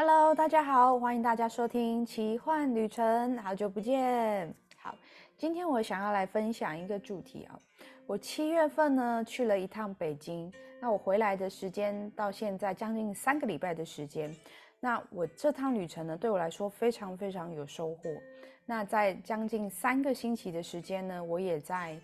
Hello，大家好，欢迎大家收听奇幻旅程，好久不见。好，今天我想要来分享一个主题啊。我七月份呢去了一趟北京，那我回来的时间到现在将近三个礼拜的时间。那我这趟旅程呢，对我来说非常非常有收获。那在将近三个星期的时间呢，我也在。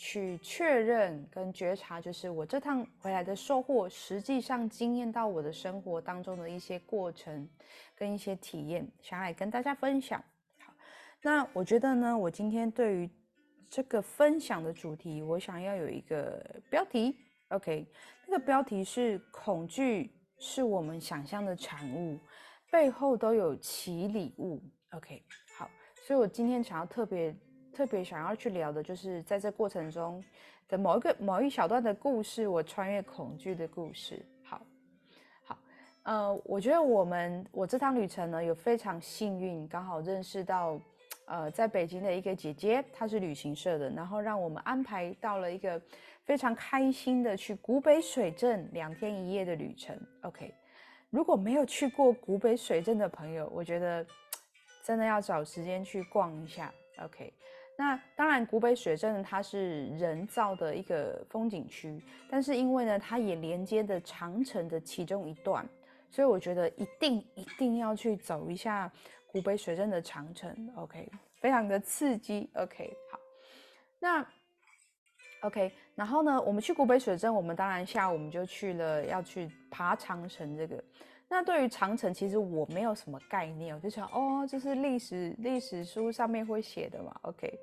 去确认跟觉察，就是我这趟回来的收获，实际上经验到我的生活当中的一些过程跟一些体验，想来跟大家分享。好，那我觉得呢，我今天对于这个分享的主题，我想要有一个标题，OK，那个标题是“恐惧是我们想象的产物，背后都有其礼物”。OK，好，所以我今天想要特别。特别想要去聊的就是在这过程中的某一个某一小段的故事，我穿越恐惧的故事。好，好，呃，我觉得我们我这趟旅程呢，有非常幸运，刚好认识到，呃，在北京的一个姐姐，她是旅行社的，然后让我们安排到了一个非常开心的去古北水镇两天一夜的旅程。OK，如果没有去过古北水镇的朋友，我觉得真的要找时间去逛一下。OK。那当然，古北水镇它是人造的一个风景区，但是因为呢，它也连接的长城的其中一段，所以我觉得一定一定要去走一下古北水镇的长城。OK，非常的刺激。OK，好，那 OK，然后呢，我们去古北水镇，我们当然下午我们就去了要去爬长城这个。那对于长城，其实我没有什么概念，我就想，哦，这是历史历史书上面会写的嘛，OK。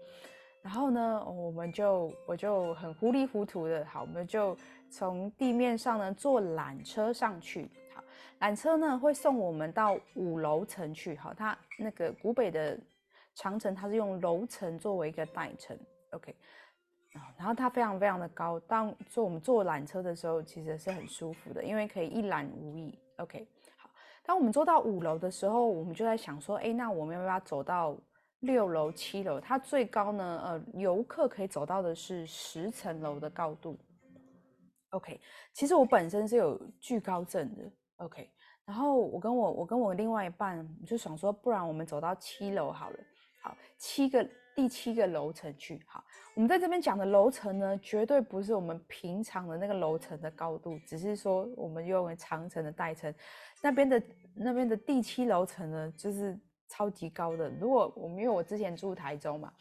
然后呢，我们就我就很糊里糊涂的，好，我们就从地面上呢坐缆车上去，好，缆车呢会送我们到五楼层去，好，它那个古北的长城，它是用楼层作为一个代称，OK。然后它非常非常的高，当坐我们坐缆车的时候，其实是很舒服的，因为可以一览无遗，OK。当我们坐到五楼的时候，我们就在想说，哎，那我们要不要走到六楼、七楼？它最高呢，呃，游客可以走到的是十层楼的高度。OK，其实我本身是有惧高症的。OK，然后我跟我我跟我另外一半就想说，不然我们走到七楼好了。好，七个。第七个楼层去，好，我们在这边讲的楼层呢，绝对不是我们平常的那个楼层的高度，只是说我们用为长城的代称。那边的那边的第七楼层呢，就是超级高的。如果我们因为我之前住台中嘛，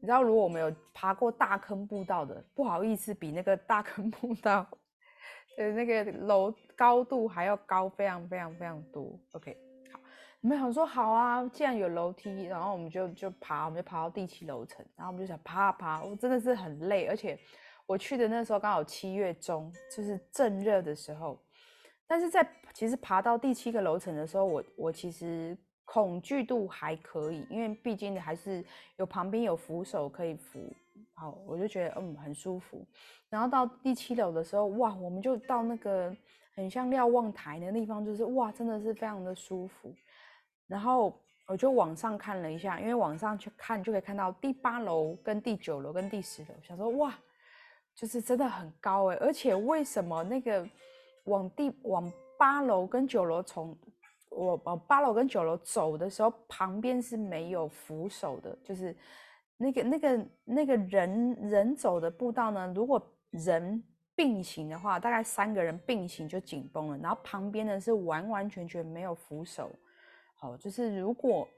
你知道，如果我们有爬过大坑步道的，不好意思，比那个大坑步道的那个楼高度还要高，非常非常非常多。OK 好。我们想说好啊，既然有楼梯，然后我们就就爬，我们就爬到第七楼层，然后我们就想爬啊爬，我真的是很累，而且我去的那时候刚好七月中，就是正热的时候。但是在其实爬到第七个楼层的时候，我我其实恐惧度还可以，因为毕竟还是有旁边有扶手可以扶，好，我就觉得嗯很舒服。然后到第七楼的时候，哇，我们就到那个很像瞭望台的地方，就是哇，真的是非常的舒服。然后我就往上看了一下，因为往上去看就可以看到第八楼、跟第九楼、跟第十楼。想说哇，就是真的很高哎！而且为什么那个往地往八楼跟九楼从我往八楼跟九楼走的时候，旁边是没有扶手的，就是那个那个那个人人走的步道呢？如果人并行的话，大概三个人并行就紧绷了，然后旁边呢是完完全全没有扶手。哦，就是如果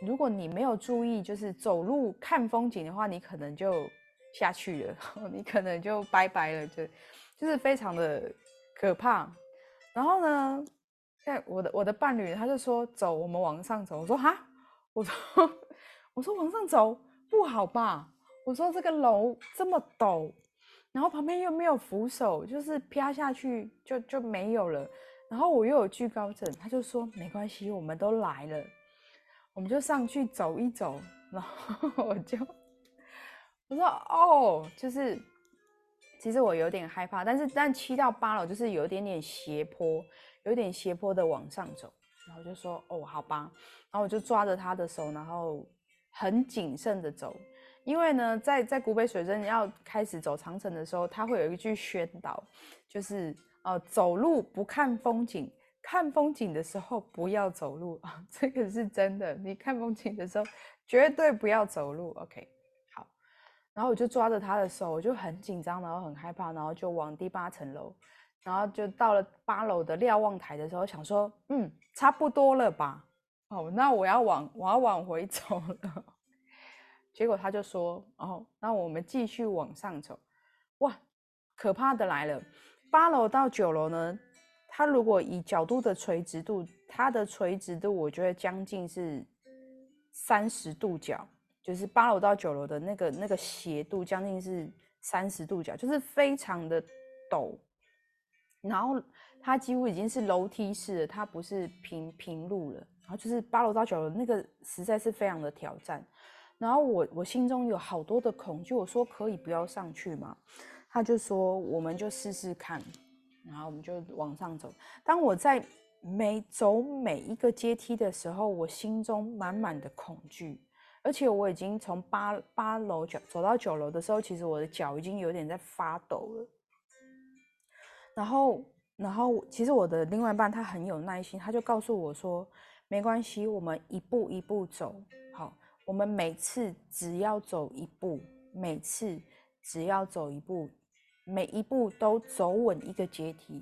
如果你没有注意，就是走路看风景的话，你可能就下去了，你可能就拜拜了，就就是非常的可怕。然后呢，在我的我的伴侣他就说走，我们往上走。我说哈，我说我说往上走不好吧？我说这个楼这么陡，然后旁边又没有扶手，就是啪下去就就没有了。然后我又有惧高症，他就说没关系，我们都来了，我们就上去走一走。然后 我就我说哦，就是其实我有点害怕，但是但七到八楼就是有一点点斜坡，有点斜坡的往上走。然后就说哦，好吧。然后我就抓着他的手，然后很谨慎的走，因为呢，在在古北水镇要开始走长城的时候，他会有一句宣导，就是。哦，走路不看风景，看风景的时候不要走路啊，这个是真的。你看风景的时候绝对不要走路。OK，然后我就抓着他的手，我就很紧张，然后很害怕，然后就往第八层楼，然后就到了八楼的瞭望台的时候，想说，嗯，差不多了吧？哦，那我要往我要往回走了。结果他就说，哦，那我们继续往上走。哇，可怕的来了！八楼到九楼呢？它如果以角度的垂直度，它的垂直度我觉得将近是三十度角，就是八楼到九楼的那个那个斜度将近是三十度角，就是非常的陡。然后它几乎已经是楼梯式了，它不是平平路了。然后就是八楼到九楼那个实在是非常的挑战。然后我我心中有好多的恐惧，我说可以不要上去吗？他就说我们就试试看。然后我们就往上走。当我在每走每一个阶梯的时候，我心中满满的恐惧，而且我已经从八八楼脚走到九楼的时候，其实我的脚已经有点在发抖了。然后，然后其实我的另外一半他很有耐心，他就告诉我说：“没关系，我们一步一步走。好，我们每次只要走一步，每次只要走一步。”每一步都走稳一个阶梯，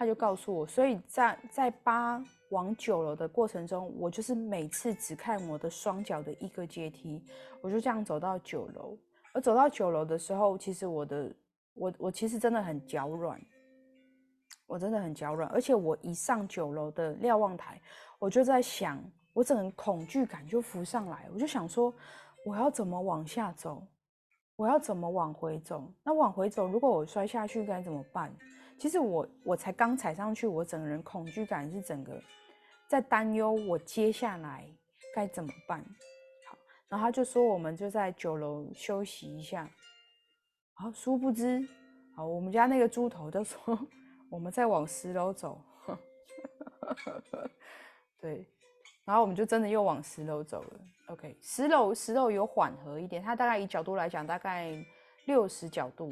他就告诉我，所以在在八往九楼的过程中，我就是每次只看我的双脚的一个阶梯，我就这样走到九楼。而走到九楼的时候，其实我的我我其实真的很脚软，我真的很脚软，而且我一上九楼的瞭望台，我就在想，我整个恐惧感就浮上来，我就想说，我要怎么往下走？我要怎么往回走？那往回走，如果我摔下去该怎么办？其实我我才刚踩上去，我整个人恐惧感是整个在担忧，我接下来该怎么办？好，然后他就说我们就在九楼休息一下。好，殊不知，好，我们家那个猪头就说我们再往十楼走。对。然后我们就真的又往十楼走了。OK，十楼十楼有缓和一点，它大概以角度来讲，大概六十角度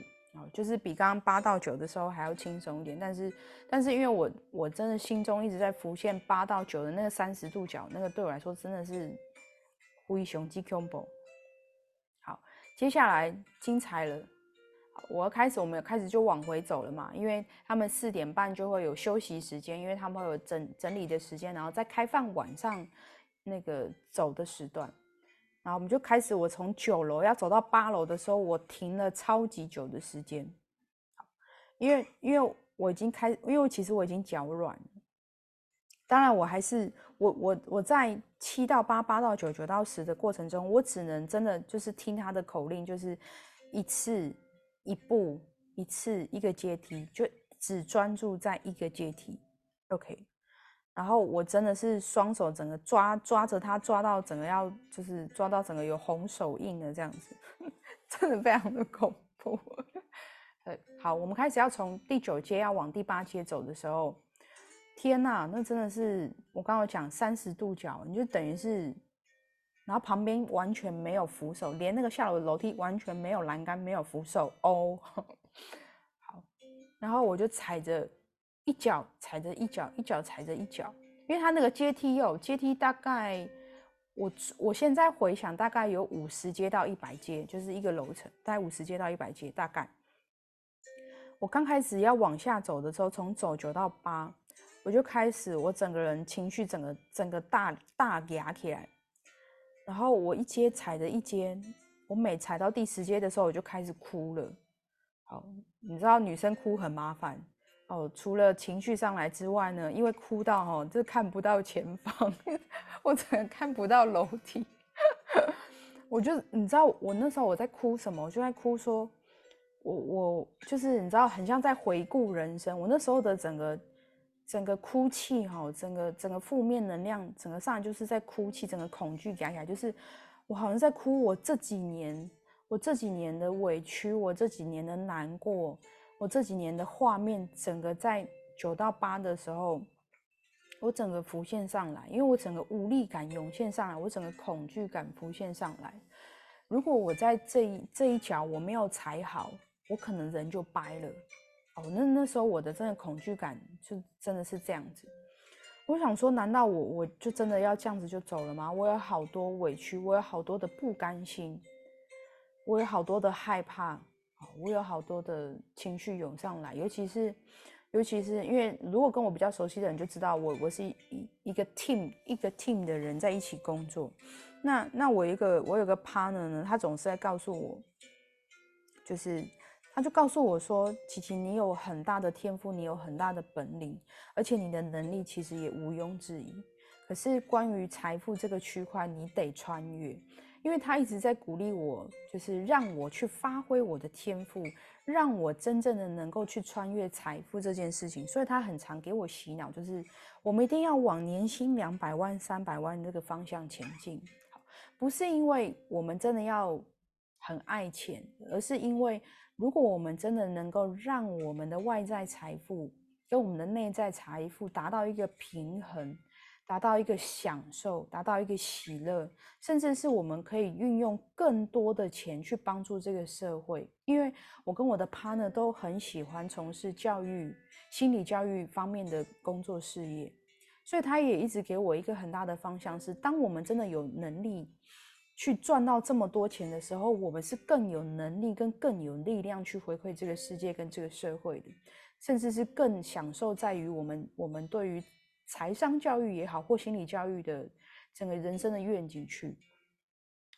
就是比刚刚八到九的时候还要轻松一点。但是，但是因为我我真的心中一直在浮现八到九的那个三十度角，那个对我来说真的是灰熊鸡 combo。好，接下来精彩了。我要开始，我们开始就往回走了嘛，因为他们四点半就会有休息时间，因为他们会有整整理的时间，然后再开放晚上那个走的时段。然后我们就开始，我从九楼要走到八楼的时候，我停了超级久的时间，因为因为我已经开，因为其实我已经脚软了。当然，我还是我我我在七到八、八到九、九到十的过程中，我只能真的就是听他的口令，就是一次。一步一次一个阶梯，就只专注在一个阶梯，OK。然后我真的是双手整个抓抓着它，抓到整个要就是抓到整个有红手印的这样子，真的非常的恐怖。好，我们开始要从第九阶要往第八阶走的时候，天呐，那真的是我刚刚讲三十度角，你就等于是。然后旁边完全没有扶手，连那个下楼的楼梯完全没有栏杆，没有扶手哦。好，然后我就踩着一脚，踩着一脚，一脚踩着一脚，因为它那个阶梯哦，阶梯大概我我现在回想，大概有五十阶到一百阶，就是一个楼层，大概五十阶到一百阶，大概。我刚开始要往下走的时候，从走九到八，我就开始，我整个人情绪整个整个大大压起来。然后我一阶踩着一阶，我每踩到第十阶的时候，我就开始哭了。好，你知道女生哭很麻烦哦，除了情绪上来之外呢，因为哭到哦，就看不到前方，我只能看不到楼梯。我就你知道我那时候我在哭什么？我就在哭说，我我就是你知道，很像在回顾人生。我那时候的整个。整个哭泣哈，整个整个负面能量，整个上来就是在哭泣，整个恐惧夹起来，就是我好像在哭。我这几年，我这几年的委屈，我这几年的难过，我这几年的画面，整个在九到八的时候，我整个浮现上来，因为我整个无力感涌现上来，我整个恐惧感浮现上来。如果我在这一这一脚我没有踩好，我可能人就掰了。哦，那那时候我的真的恐惧感就真的是这样子。我想说，难道我我就真的要这样子就走了吗？我有好多委屈，我有好多的不甘心，我有好多的害怕，我有好多的情绪涌上来，尤其是。尤其是因为，如果跟我比较熟悉的人就知道，我我是一一个 team 一个 team 的人在一起工作。那那我一个我有个 partner 呢，他总是在告诉我，就是他就告诉我说：“琪琪，你有很大的天赋，你有很大的本领，而且你的能力其实也毋庸置疑。可是关于财富这个区块，你得穿越。”因为他一直在鼓励我，就是让我去发挥我的天赋，让我真正的能够去穿越财富这件事情。所以他很常给我洗脑，就是我们一定要往年薪两百万、三百万这个方向前进。不是因为我们真的要很爱钱，而是因为如果我们真的能够让我们的外在财富跟我们的内在财富达到一个平衡。达到一个享受，达到一个喜乐，甚至是我们可以运用更多的钱去帮助这个社会。因为我跟我的 partner 都很喜欢从事教育、心理教育方面的工作事业，所以他也一直给我一个很大的方向：是当我们真的有能力去赚到这么多钱的时候，我们是更有能力跟更有力量去回馈这个世界跟这个社会的，甚至是更享受在于我们我们对于。财商教育也好，或心理教育的整个人生的愿景去，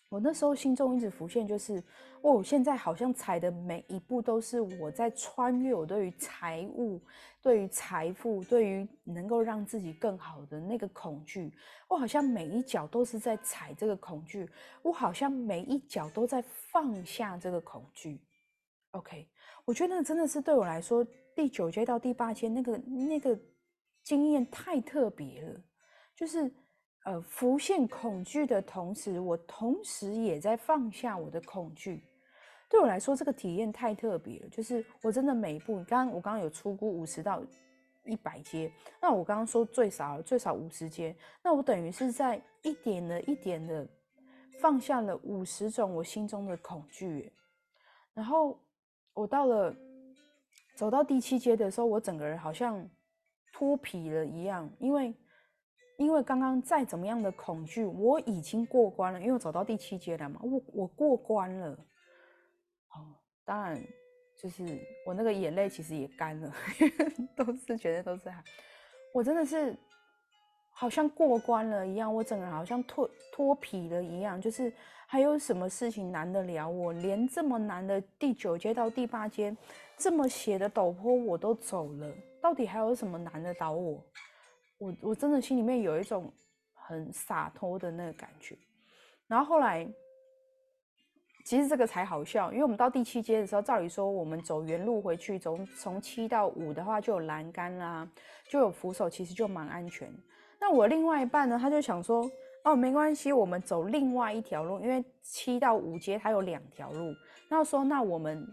我那时候心中一直浮现，就是哦，现在好像踩的每一步都是我在穿越我对于财务、对于财富、对于能够让自己更好的那个恐惧，我好像每一脚都是在踩这个恐惧，我好像每一脚都在放下这个恐惧。OK，我觉得那真的是对我来说，第九阶到第八阶那个那个。经验太特别了，就是呃浮现恐惧的同时，我同时也在放下我的恐惧。对我来说，这个体验太特别了。就是我真的每一步，刚刚我刚刚有出估五十到一百阶，那我刚刚说最少最少五十阶，那我等于是在一点的一点的放下了五十种我心中的恐惧。然后我到了走到第七阶的时候，我整个人好像。脱皮了一样，因为因为刚刚再怎么样的恐惧，我已经过关了，因为我走到第七阶了嘛，我我过关了。哦，当然就是我那个眼泪其实也干了，都是觉得都是，我真的是好像过关了一样，我整个人好像脱脱皮了一样，就是还有什么事情难得了我？连这么难的第九阶到第八阶，这么斜的陡坡我都走了。到底还有什么难得倒我？我我真的心里面有一种很洒脱的那个感觉。然后后来，其实这个才好笑，因为我们到第七阶的时候，照理说我们走原路回去，从从七到五的话就有栏杆啦，就有扶手，其实就蛮安全。那我另外一半呢，他就想说，哦，没关系，我们走另外一条路，因为七到五阶它有两条路。那说，那我们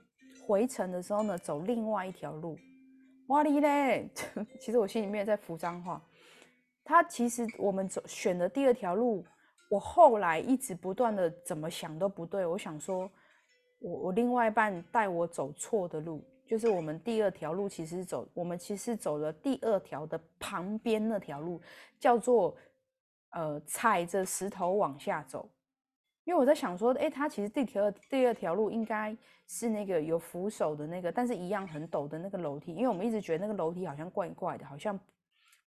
回程的时候呢，走另外一条路。哇哩嘞！其实我心里面在浮脏话。他其实我们走选的第二条路，我后来一直不断的怎么想都不对。我想说，我我另外一半带我走错的路，就是我们第二条路其实走，我们其实走了第二条的旁边那条路，叫做呃踩着石头往下走。因为我在想说，哎，它其实第条第二条路应该是那个有扶手的那个，但是一样很陡的那个楼梯。因为我们一直觉得那个楼梯好像怪怪的，好像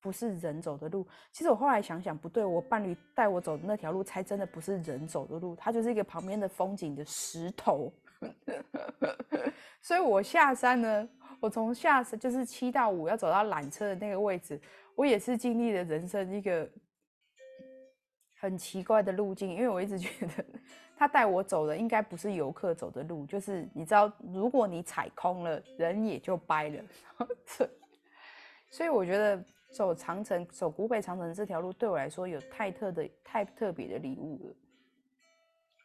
不是人走的路。其实我后来想想不对，我伴侣带我走的那条路才真的不是人走的路，它就是一个旁边的风景的石头。所以我下山呢，我从下山就是七到五要走到缆车的那个位置，我也是经历了人生一个。很奇怪的路径，因为我一直觉得他带我走的应该不是游客走的路，就是你知道，如果你踩空了，人也就掰了。所以我觉得走长城、走古北长城这条路对我来说有太特的、太特别的礼物了。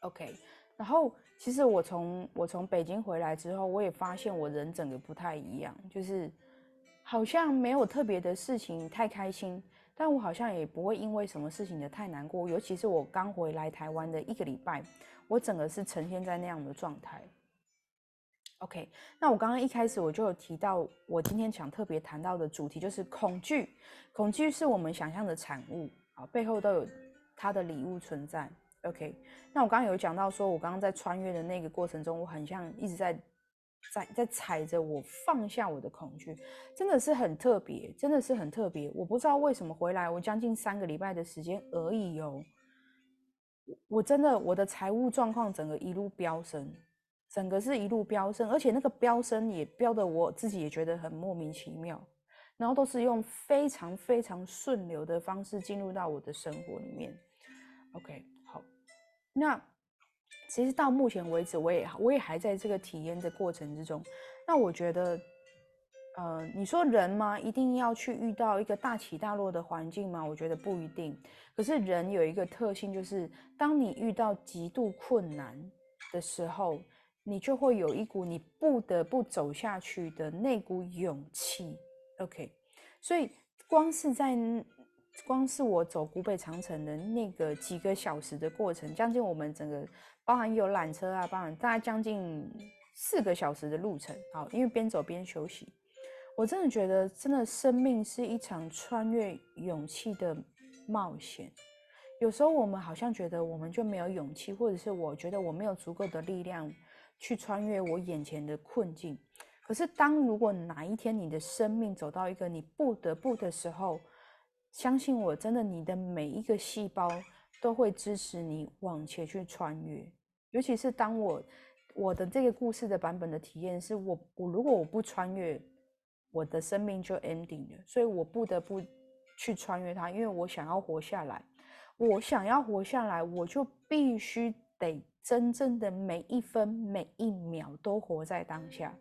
OK，然后其实我从我从北京回来之后，我也发现我人整个不太一样，就是好像没有特别的事情太开心。但我好像也不会因为什么事情的太难过，尤其是我刚回来台湾的一个礼拜，我整个是呈现在那样的状态。OK，那我刚刚一开始我就有提到，我今天想特别谈到的主题就是恐惧。恐惧是我们想象的产物，啊，背后都有它的礼物存在。OK，那我刚刚有讲到，说我刚刚在穿越的那个过程中，我很像一直在在在踩着我放下我的恐惧，真的是很特别，真的是很特别。我不知道为什么回来，我将近三个礼拜的时间而已哦，我真的我的财务状况整个一路飙升。整个是一路飙升，而且那个飙升也飙的我自己也觉得很莫名其妙，然后都是用非常非常顺流的方式进入到我的生活里面。OK，好，那其实到目前为止，我也我也还在这个体验的过程之中。那我觉得，呃，你说人吗？一定要去遇到一个大起大落的环境吗？我觉得不一定。可是人有一个特性，就是当你遇到极度困难的时候。你就会有一股你不得不走下去的那股勇气，OK。所以光是在光是我走古北长城的那个几个小时的过程，将近我们整个包含有缆车啊，包含大概将近四个小时的路程。好，因为边走边休息，我真的觉得，真的生命是一场穿越勇气的冒险。有时候我们好像觉得我们就没有勇气，或者是我觉得我没有足够的力量。去穿越我眼前的困境，可是当如果哪一天你的生命走到一个你不得不的时候，相信我，真的，你的每一个细胞都会支持你往前去穿越。尤其是当我我的这个故事的版本的体验是，我我如果我不穿越，我的生命就 ending 了，所以我不得不去穿越它，因为我想要活下来，我想要活下来，我就必须得。真正的每一分每一秒都活在当下，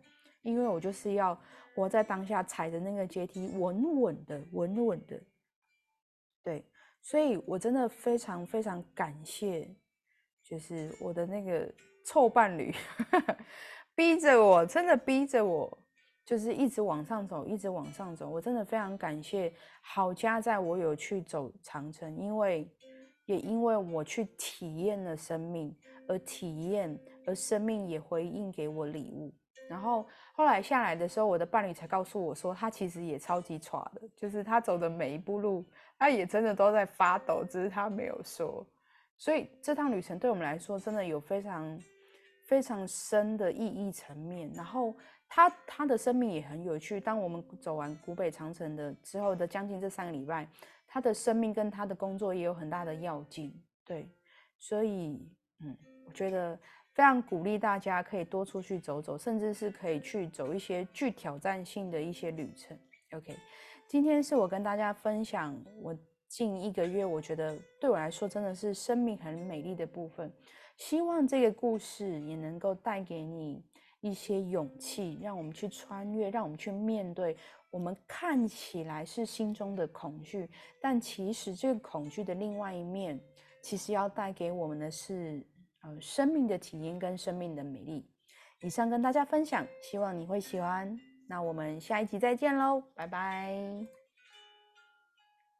因为我就是要活在当下，踩着那个阶梯，稳稳的，稳稳的。对，所以我真的非常非常感谢，就是我的那个臭伴侣，逼着我，真的逼着我，就是一直往上走，一直往上走。我真的非常感谢好家在我有去走长城，因为也因为我去体验了生命。而体验，而生命也回应给我礼物。然后后来下来的时候，我的伴侣才告诉我说，他其实也超级喘的，就是他走的每一步路，他也真的都在发抖，只是他没有说。所以这趟旅程对我们来说，真的有非常非常深的意义层面。然后他他的生命也很有趣。当我们走完古北长城的之后的将近这三个礼拜，他的生命跟他的工作也有很大的要进。对，所以嗯。我觉得非常鼓励大家可以多出去走走，甚至是可以去走一些具挑战性的一些旅程。OK，今天是我跟大家分享我近一个月，我觉得对我来说真的是生命很美丽的部分。希望这个故事也能够带给你一些勇气，让我们去穿越，让我们去面对我们看起来是心中的恐惧，但其实这个恐惧的另外一面，其实要带给我们的是。呃，生命的体验跟生命的美丽，以上跟大家分享，希望你会喜欢。那我们下一集再见喽，拜拜。